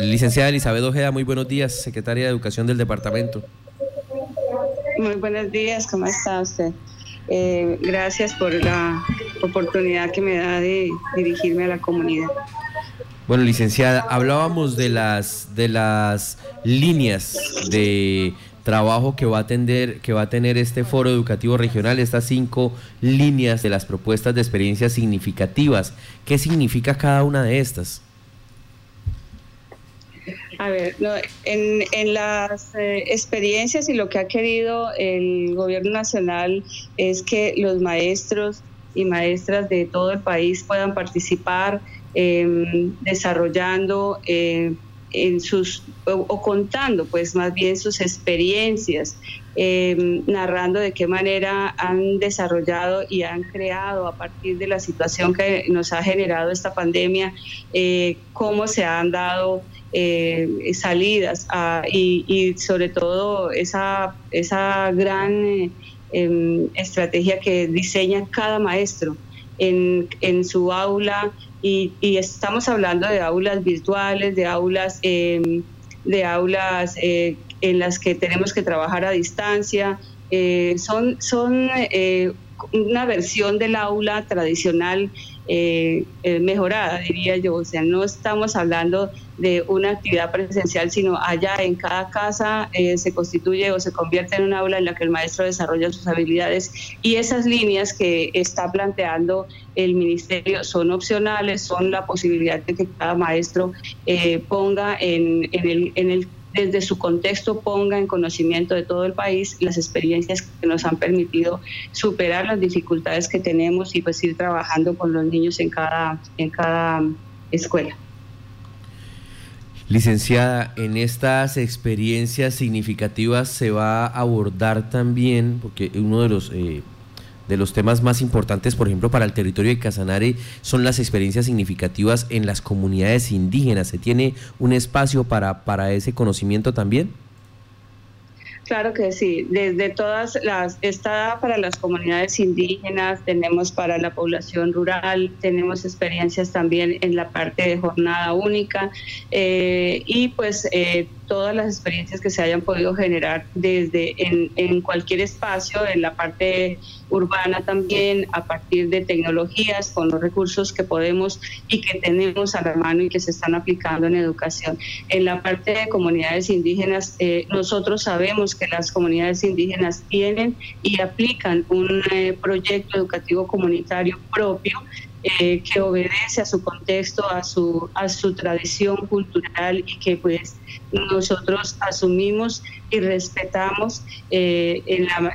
licenciada Elizabeth Ojeda, muy buenos días, secretaria de Educación del departamento. Muy buenos días, ¿cómo está usted? Eh, gracias por la oportunidad que me da de dirigirme a la comunidad. Bueno, licenciada, hablábamos de las de las líneas de trabajo que va a atender, que va a tener este foro educativo regional, estas cinco líneas de las propuestas de experiencias significativas. ¿Qué significa cada una de estas? A ver, en, las eh, experiencias y lo que ha querido el gobierno nacional es que los maestros y maestras de todo el país puedan participar em, desarrollando eh, en sus o, contando pues más bien sus experiencias em, narrando de qué manera han desarrollado y han creado a partir de la situación que nos ha generado esta pandemia eh, cómo se han dado eh, salidas y, sobre todo esa, esa gran eh, em, estrategia que diseña cada maestro en, en su aula. Y, estamos hablando de aulas virtuales, de aulas, em, de aulas eh, en las que tenemos que trabajar a distancia. son son una versión del aula tradicional eh, eh, mejorada, diría yo. O sea, no estamos hablando de una actividad presencial, sino allá en cada casa eh, se constituye o se convierte en un aula en la que el maestro desarrolla sus habilidades y esas líneas que está planteando el ministerio son opcionales, son la posibilidad de que cada maestro ponga en, en, el, en el desde su contexto ponga en conocimiento de todo el país las experiencias que nos han permitido superar las dificultades que tenemos y pues ir trabajando con los niños en cada, en cada escuela. Licenciada, en estas experiencias significativas se va a abordar también, porque uno de los eh, de los temas más importantes, por ejemplo, para el territorio de Casanare son las experiencias significativas en las comunidades indígenas. ¿Se tiene un espacio para, para ese conocimiento también? Claro que sí, desde todas las, está para las comunidades indígenas, tenemos para la población rural, tenemos experiencias también en la parte de jornada única eh, y pues eh, todas las experiencias que se hayan podido generar desde en, cualquier espacio, en la parte urbana también, a partir de tecnologías, con los recursos que podemos y que tenemos a la mano y que se están aplicando en educación. En la parte de comunidades indígenas, eh, nosotros sabemos que las comunidades indígenas tienen y aplican un eh, proyecto educativo comunitario propio eh, que obedece a su contexto, a su, a su tradición cultural y que pues nosotros asumimos y respetamos eh,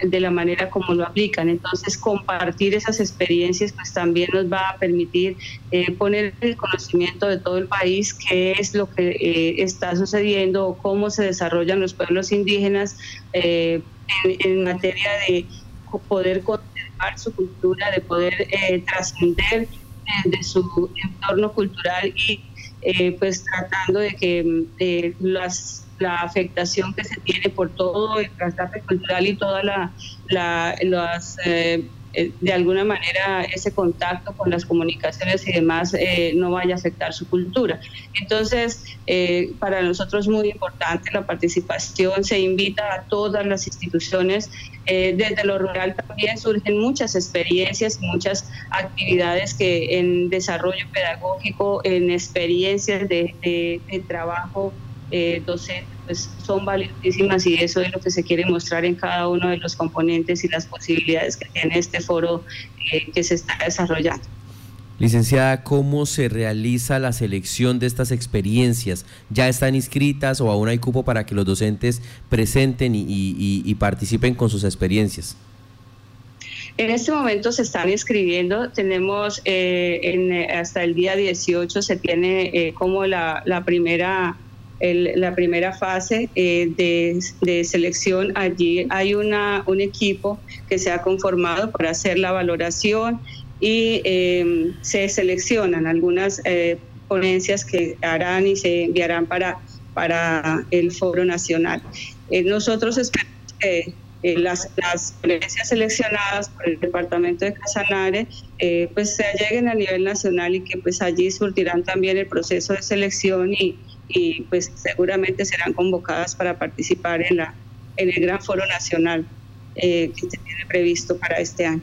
de la manera como lo aplican. Entonces, compartir esas experiencias pues también nos va a permitir eh, poner el conocimiento de todo el país qué es lo que está sucediendo o cómo se desarrollan los pueblos indígenas en, en materia de poder su cultura, de poder eh, trascender de, su entorno cultural y eh, pues tratando de que eh, las la afectación que se tiene por todo el trastorno cultural y toda la, la las eh, de alguna manera ese contacto con las comunicaciones y demás eh, no vaya a afectar su cultura. Entonces, eh, para nosotros es muy importante la participación, se invita a todas las instituciones, desde lo rural también surgen muchas experiencias, muchas actividades que en desarrollo pedagógico, en experiencias de, de trabajo docente pues son valiosísimas y eso es lo que se quiere mostrar en cada uno de los componentes y las posibilidades que tiene este foro eh, que se está desarrollando. Licenciada, ¿cómo se realiza la selección de estas experiencias? ¿Ya están inscritas o aún hay cupo para que los docentes presenten y, participen con sus experiencias? En este momento se están inscribiendo, tenemos eh, en, hasta el día 18 se tiene eh, como la, la primera la primera fase eh, de, selección. Allí hay una, un equipo que se ha conformado para hacer la valoración y em, se seleccionan algunas eh, ponencias que harán y se enviarán para, para el foro nacional. Eh, nosotros esperamos que las, las, ponencias seleccionadas por el departamento de Casanare pues se lleguen a nivel nacional y que pues allí surtirán también el proceso de selección y, y pues seguramente serán convocadas para participar en, la, en el Gran Foro Nacional eh, que se tiene previsto para este año.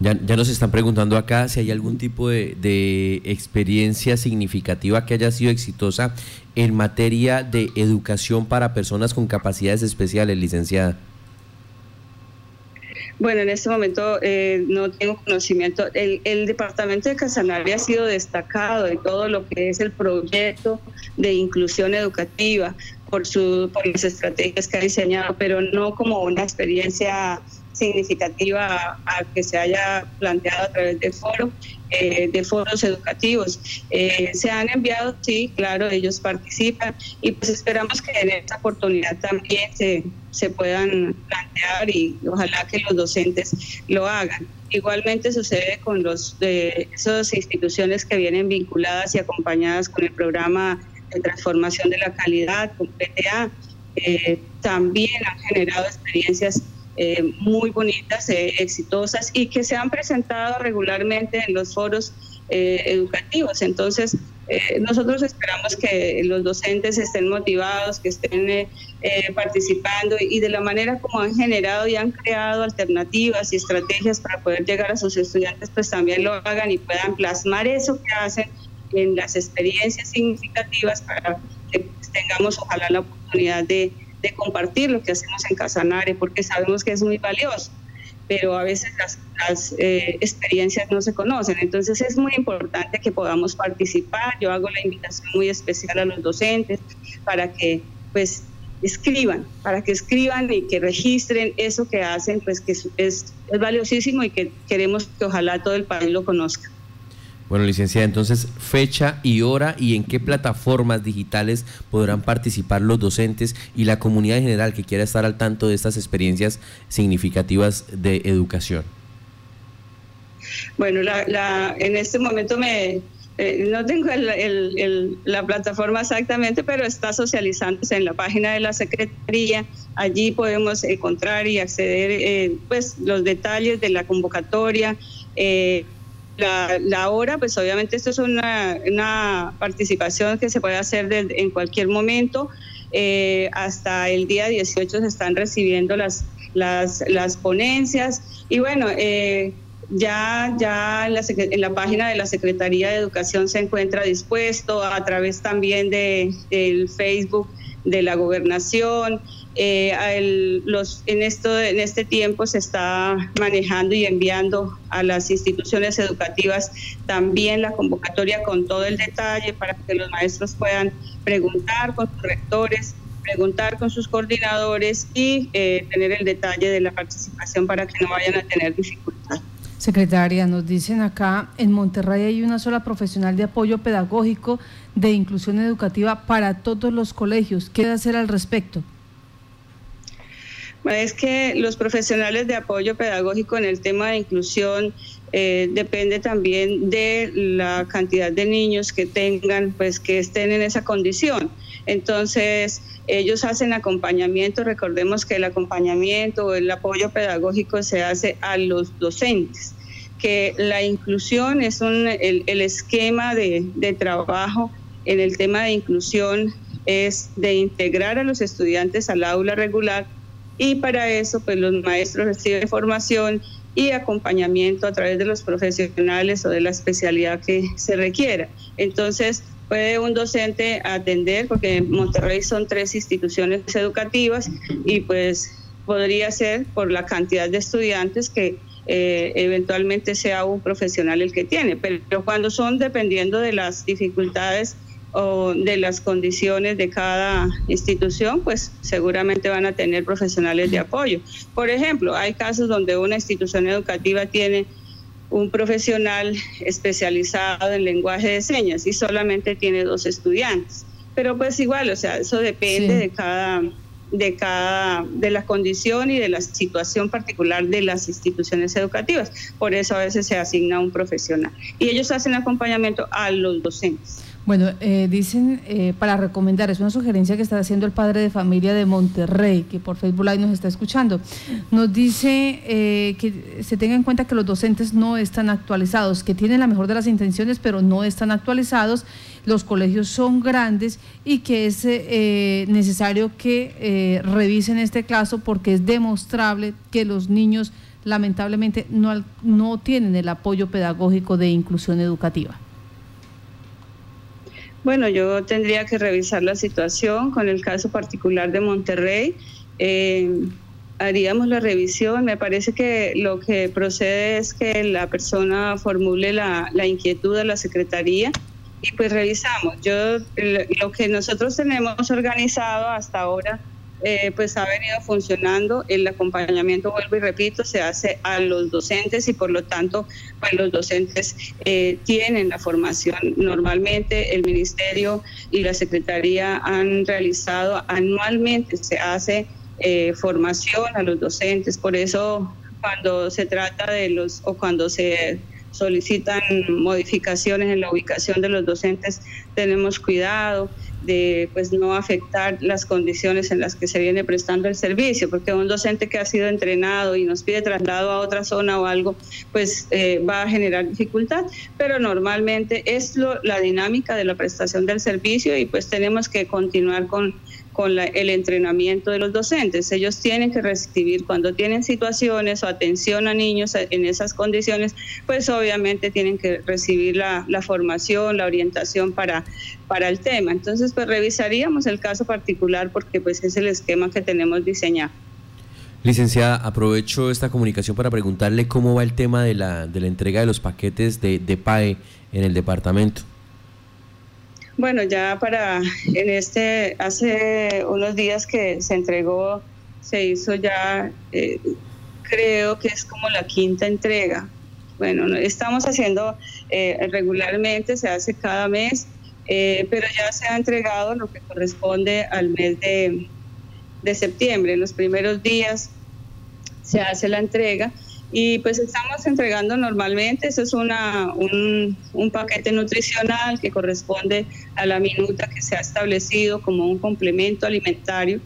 Ya, ya, nos están preguntando acá si hay algún tipo de, de, experiencia significativa que haya sido exitosa en materia de educación para personas con capacidades especiales, licenciada. Bueno, en este momento eh, no tengo conocimiento. El, el, departamento de Casanare ha sido destacado en todo lo que es el proyecto de inclusión educativa por, su, por las estrategias que ha diseñado, pero no como una experiencia significativa a, que se haya planteado a través del foro, eh, de foros educativos. Eh, se han enviado, sí, claro, ellos participan y pues esperamos que en esta oportunidad también se, se puedan plantear y ojalá que los docentes lo hagan. Igualmente sucede con los de esas instituciones que vienen vinculadas y acompañadas con el programa de transformación de la calidad, con PTA. Eh, también han generado experiencias eh, muy bonitas, eh, exitosas y que se han presentado regularmente en los foros eh, educativos. Entonces, nosotros esperamos que los docentes estén motivados, que estén participando y de la manera como han generado y han creado alternativas y estrategias para poder llegar a sus estudiantes, pues también lo hagan y puedan plasmar eso que hacen en las experiencias significativas para que tengamos ojalá la oportunidad de de compartir lo que hacemos en Casanare, porque sabemos que es muy valioso, pero a veces las, eh, experiencias no se conocen. Entonces es muy importante que podamos participar. Yo hago la invitación muy especial a los docentes para que pues escriban, para que escriban y que registren eso que hacen, pues que es, es valiosísimo y que queremos que ojalá todo el país lo conozca. Bueno, licenciada, entonces fecha y hora y en qué plataformas digitales podrán participar los docentes y la comunidad en general que quiera estar al tanto de estas experiencias significativas de educación. Bueno, la, en este momento me, eh, no tengo la plataforma exactamente, pero está socializándose en la página de la Secretaría. Allí podemos encontrar y acceder eh, pues los detalles de la convocatoria. Eh, la, hora, pues obviamente esto es una, participación que se puede hacer en cualquier momento. Eh, hasta el día 18 se están recibiendo las, las, las ponencias y bueno, eh, ya, ya en la, en, la, página de la Secretaría de Educación se encuentra dispuesto a través también de, del Facebook de la gobernación eh, los, en, esto, en este tiempo se está manejando y enviando a las instituciones educativas también la convocatoria con todo el detalle para que los maestros puedan preguntar con sus rectores, preguntar con sus coordinadores y eh, tener el detalle de la participación para que no vayan a tener dificultad. Secretaria, nos dicen acá, en Monterrey hay una sola profesional de apoyo pedagógico de inclusión educativa para todos los colegios. ¿Qué hacer al respecto? Es que los profesionales de apoyo pedagógico en el tema de inclusión eh, depende también de la cantidad de niños que tengan, pues que estén en esa condición. Entonces, ellos hacen acompañamiento, recordemos que el acompañamiento o el apoyo pedagógico se hace a los docentes, que la inclusión es un, el, esquema de, de trabajo en el tema de inclusión es de integrar a los estudiantes al aula regular y para eso pues los maestros reciben formación y acompañamiento a través de los profesionales o de la especialidad que se requiera. Entonces, puede un docente atender, porque en Monterrey son tres instituciones educativas y pues podría ser por la cantidad de estudiantes que eh, eventualmente sea un profesional el que tiene, pero cuando son dependiendo de las dificultades o de las condiciones de cada institución, pues seguramente van a tener profesionales de apoyo. Por ejemplo, hay casos donde una institución educativa tiene un profesional especializado en lenguaje de señas y solamente tiene dos estudiantes. Pero pues igual, o sea, eso depende de cada de cada de la condición y de la situación particular de las instituciones educativas. Por eso a veces se asigna un profesional y ellos hacen acompañamiento a los docentes. Bueno, eh, dicen eh, para recomendar, es una sugerencia que está haciendo el padre de familia de Monterrey, que por Facebook Live nos está escuchando. Nos dice eh, que se tenga en cuenta que los docentes no están actualizados, que tienen la mejor de las intenciones, pero no están actualizados. Los colegios son grandes y que es necesario que revisen este caso porque es demostrable que los niños lamentablemente no, no tienen el apoyo pedagógico de inclusión educativa. Bueno, yo tendría que revisar la situación con el caso particular de Monterrey. Eh, haríamos la revisión. Me parece que lo que procede es que la persona formule la, la inquietud a la Secretaría y pues revisamos. Yo lo que nosotros tenemos organizado hasta ahora eh, pues ha venido funcionando. El acompañamiento, vuelvo y repito, se hace a los docentes y por lo tanto, pues los docentes eh, tienen la formación. Normalmente el Ministerio y la Secretaría han realizado anualmente, se hace eh, formación a los docentes. Por eso cuando se trata de los o cuando se solicitan modificaciones en la ubicación de los docentes, tenemos cuidado de pues no afectar las condiciones en las que se viene prestando el servicio, porque un docente que ha sido entrenado y nos pide traslado a otra zona o algo, pues eh, va a generar dificultad, pero normalmente es lo, la dinámica de la prestación del servicio y pues tenemos que continuar con con el entrenamiento de los docentes. Ellos tienen que recibir cuando tienen situaciones o atención a niños en esas condiciones, pues obviamente tienen que recibir la, formación, la orientación para, para el tema. Entonces, pues revisaríamos el caso particular porque pues es el esquema que tenemos diseñado. Licenciada, aprovecho esta comunicación para preguntarle cómo va el tema de la, de la entrega de los paquetes de, de PAE en el departamento. Bueno, ya para en este, hace unos días que se entregó, se hizo ya, eh, creo que es como la quinta entrega. Bueno, estamos haciendo eh, regularmente, se hace cada mes, eh, pero ya se ha entregado lo que corresponde al mes de, de septiembre. En los primeros días se hace la entrega y pues estamos entregando normalmente, eso es una, un, paquete nutricional que corresponde a la minuta que se ha establecido como un complemento alimentario.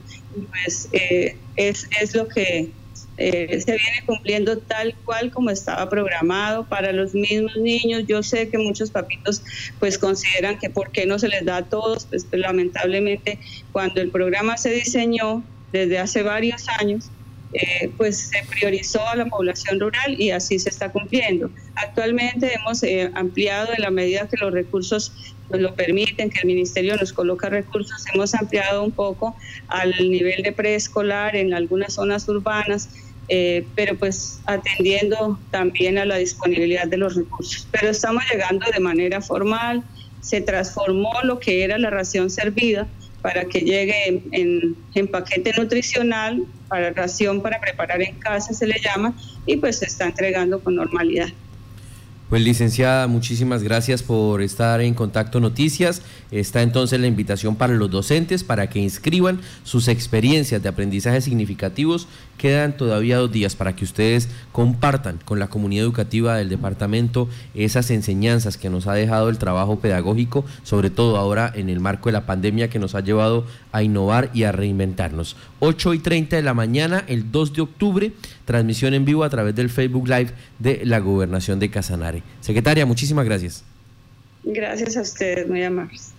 Pues eh, es, es, lo que eh, se viene cumpliendo tal cual como estaba programado para los mismos niños. Yo sé que muchos papitos pues consideran que por qué no se les da a todos, pues lamentablemente cuando el programa se diseñó desde hace varios años, eh, pues se priorizó a la población rural y así se está cumpliendo. Actualmente hemos eh, ampliado en la medida que los recursos nos lo permiten, que el ministerio nos coloca recursos, hemos ampliado un poco al nivel de preescolar en algunas zonas urbanas, eh, pero pues atendiendo también a la disponibilidad de los recursos. Pero estamos llegando de manera formal, se transformó lo que era la ración servida para que llegue en, en, paquete nutricional, para ración para preparar en casa se le llama, y pues se está entregando con normalidad. Pues licenciada, muchísimas gracias por estar en Contacto Noticias. Está entonces la invitación para los docentes para que inscriban sus experiencias de aprendizaje significativos. Quedan todavía dos días para que ustedes compartan con la comunidad educativa del departamento esas enseñanzas que nos ha dejado el trabajo pedagógico, sobre todo ahora en el marco de la pandemia que nos ha llevado a innovar y a reinventarnos. 8 y 30 de la mañana, el 2 de octubre, transmisión en vivo a través del Facebook Live de la Gobernación de Casanare. Secretaria, muchísimas gracias. Gracias a ustedes, muy amables.